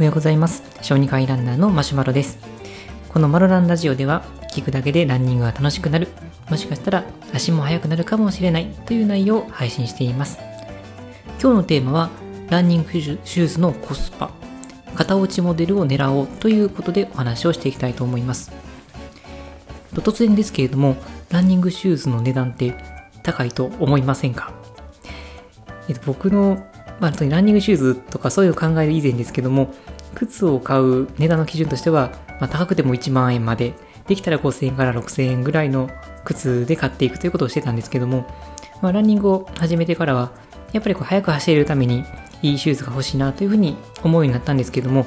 おはようございます。小児科医ランナーのマシュマロです。このマロランラジオでは聞くだけでランニングが楽しくなる。もしかしたら足も速くなるかもしれない。という内容を配信しています。今日のテーマはランニングシューズのコスパ。型落ちモデルを狙おうということでお話をしていきたいと思います。突然ですけれどもランニングシューズの値段って高いと思いませんか、僕の、まあ、ランニングシューズとかそういう考える以前ですけども靴を買う値段の基準としては、まあ、高くても1万円までできたら5000円から6000円ぐらいの靴で買っていくということをしてたんですけども、まあ、ランニングを始めてからはやっぱりこう速く走れるためにいいシューズが欲しいなというふうに思うようになったんですけども、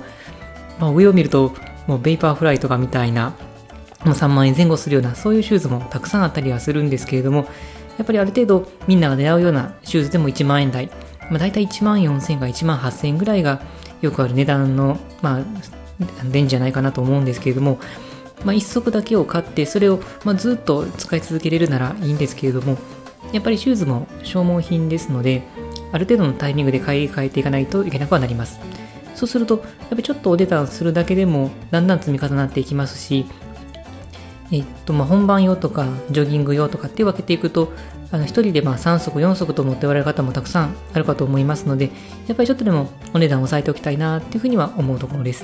まあ、上を見るともうベイパーフライとかみたいなもう3万円前後するようなそういうシューズもたくさんあったりはするんですけれどもやっぱりある程度みんなが狙うようなシューズでも1万円台、まあ、大体1万4000円か1万8000円ぐらいがよくある値段の、まあ、レンジじゃないかなと思うんですけれども、まあ、1足だけを買ってそれを、まあ、ずっと使い続けれるならいいんですけれどもやっぱりシューズも消耗品ですのである程度のタイミングで買い替えていかないといけなくはなります。そうするとやっぱりちょっとお値段するだけでもだんだん積み重なっていきますしえっとまあ、本番用とかジョギング用とかって分けていくとあの1人でまあ3足4足と持っておられる方もたくさんあるかと思いますのでやっぱりちょっとでもお値段を抑えておきたいなっていうふうには思うところです、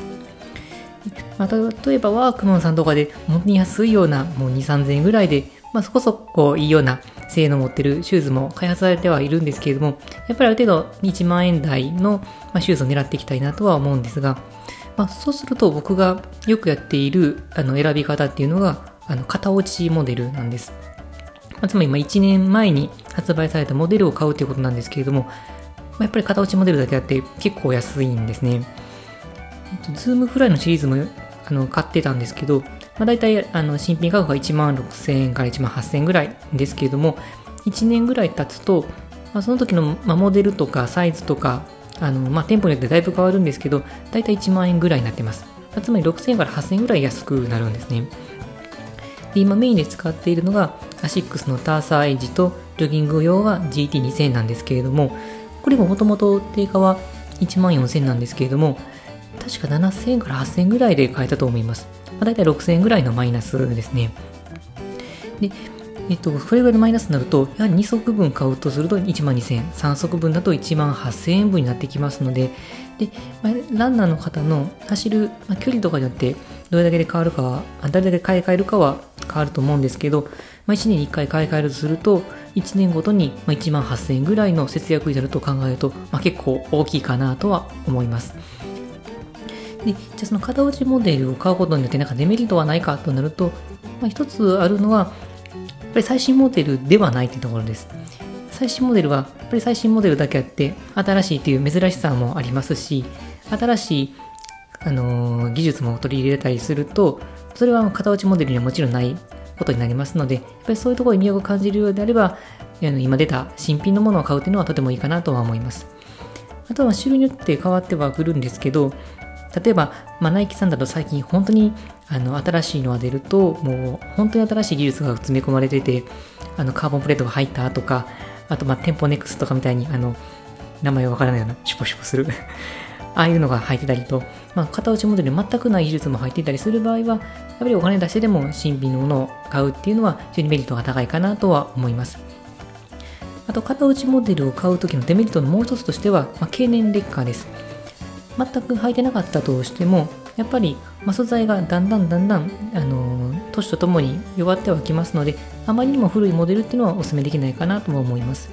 まあ、例えばワークマンさんとかで本当に安いようなもう2 3 0 0 0円ぐらいで、まあ、そこそこいいような性能を持ってるシューズも開発されてはいるんですけれどもやっぱりある程度1万円台のシューズを狙っていきたいなとは思うんですが、まあ、そうすると僕がよくやっているあの選び方っていうのがあの型落ちモデルなんです。まあ、つまりま1年前に発売されたモデルを買うということなんですけれども、まあ、やっぱり型落ちモデルだけあって結構安いんですね。ズームフライのシリーズもあの買ってたんですけど、まあ、大体あの新品価格が1万6000円から1万8000円ぐらいですけれども、1年ぐらい経つと、まあ、その時の、まモデルとかサイズとか、あのま、店舗によってだいぶ変わるんですけど、大体1万円ぐらいになってます。つまり6000円から8000円ぐらい安くなるんですね。で今メインで使っているのがアシックスのターサーエイジとジョギング用は GT2000 なんですけれどもこれももともと定価は1万4000なんですけれども確か7000円から8000円ぐらいで買えたと思います、まあ、大体6000円ぐらいのマイナスですね。でえっと、これぐらいのマイナスになると、やはり2足分買うとすると1万2000円、3足分だと1万8000円分になってきますので、で、まあ、ランナーの方の走る、まあ、距離とかによってどれだけで変わるかは、どれだけ買い替えるかは変わると思うんですけど、まあ、1年に1回買い替えるとすると、1年ごとに1万8000円ぐらいの節約になると考えると、まあ、結構大きいかなとは思います。で、じゃあその型落ちモデルを買うことによってなんかデメリットはないかとなると、まあ、一つあるのは、やっぱり最新モデルではないというところです。最新モデルはやっぱり最新モデルだけあって新しいという珍しさもありますし新しい、あの、技術も取り入れたりするとそれは型落ちモデルにはもちろんないことになりますのでやっぱりそういうところに魅力を感じるようであれば今出た新品のものを買うというのはとてもいいかなとは思います。あとは種類によって変わってはくるんですけど例えば、まあ、ナイキさんだと最近本当にあの新しいのが出るともう本当に新しい技術が詰め込まれててあのカーボンプレートが入ったとかあと、まあ、店舗ネクスとかみたいに、あの、名前がわからないような、シュポシュポする。ああいうのが入ってたりと、まあ、型落ちモデルに全くない技術も入っていたりする場合は、やっぱりお金出してでも新品のものを買うっていうのは非常にメリットが高いかなとは思います。あと、型落ちモデルを買うときのデメリットのもう一つとしては、まあ、経年劣化です。全く履いてなかったとしても、やっぱり、まあ、素材がだんだんだんだん、あのー、年とともに弱ってはきますので、あまりにも古いモデルっていうのはお勧めできないかなとも思います。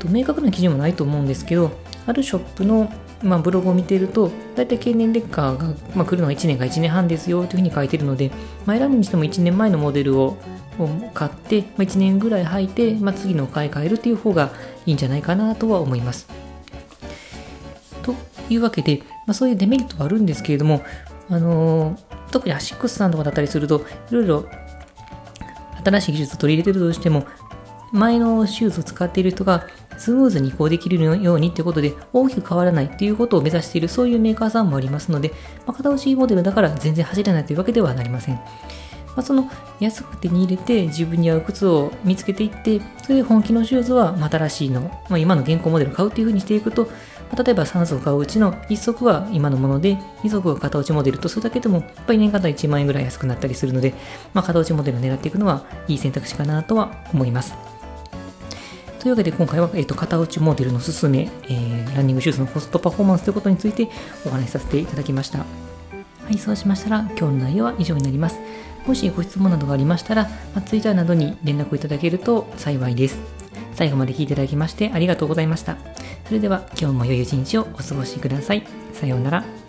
と明確な基準もないと思うんですけど、あるショップの、まあ、ブログを見ていると、大体経年劣化が、まあ、来るのは1年か1年半ですよというふうに書いてるので、まあ、選ぶにしても1年前のモデルを買って、まあ、1年ぐらい履いて、まあ、次の買い替えるという方がいいんじゃないかなとは思います。というわけで、まあ、そういうデメリットはあるんですけれども、あのー、特にアシックスさんとかだったりすると、いろいろ新しい技術を取り入れてるとしても、前のシューズを使っている人がスムーズに移行できるようにってことで大きく変わらないっていうことを目指しているそういうメーカーさんもありますので、まあ、片押しモデルだから全然走れないというわけではなりません。まあ、その安く手に入れて自分に合う靴を見つけていってそれで本気のシューズは新しいの、まあ、今の現行モデルを買うっていう風にしていくと、ま、例えば3足買ううちの1足は今のもので、2足が型落ちモデルとするだけでも、やっぱり年間で1万円ぐらい安くなったりするので、まあ、型落ちモデルを狙っていくのはいい選択肢かなとは思います。というわけで今回は、えーと、型落ちモデルのすすめ、えー、ランニングシューズのコストパフォーマンスということについてお話しさせていただきました。はい、そうしましたら今日の内容は以上になります。もしご質問などがありましたら、まあ、Twitter などに連絡をいただけると幸いです。最後まで聞いていただきましてありがとうございました。それでは今日も良い一日をお過ごしください。さようなら。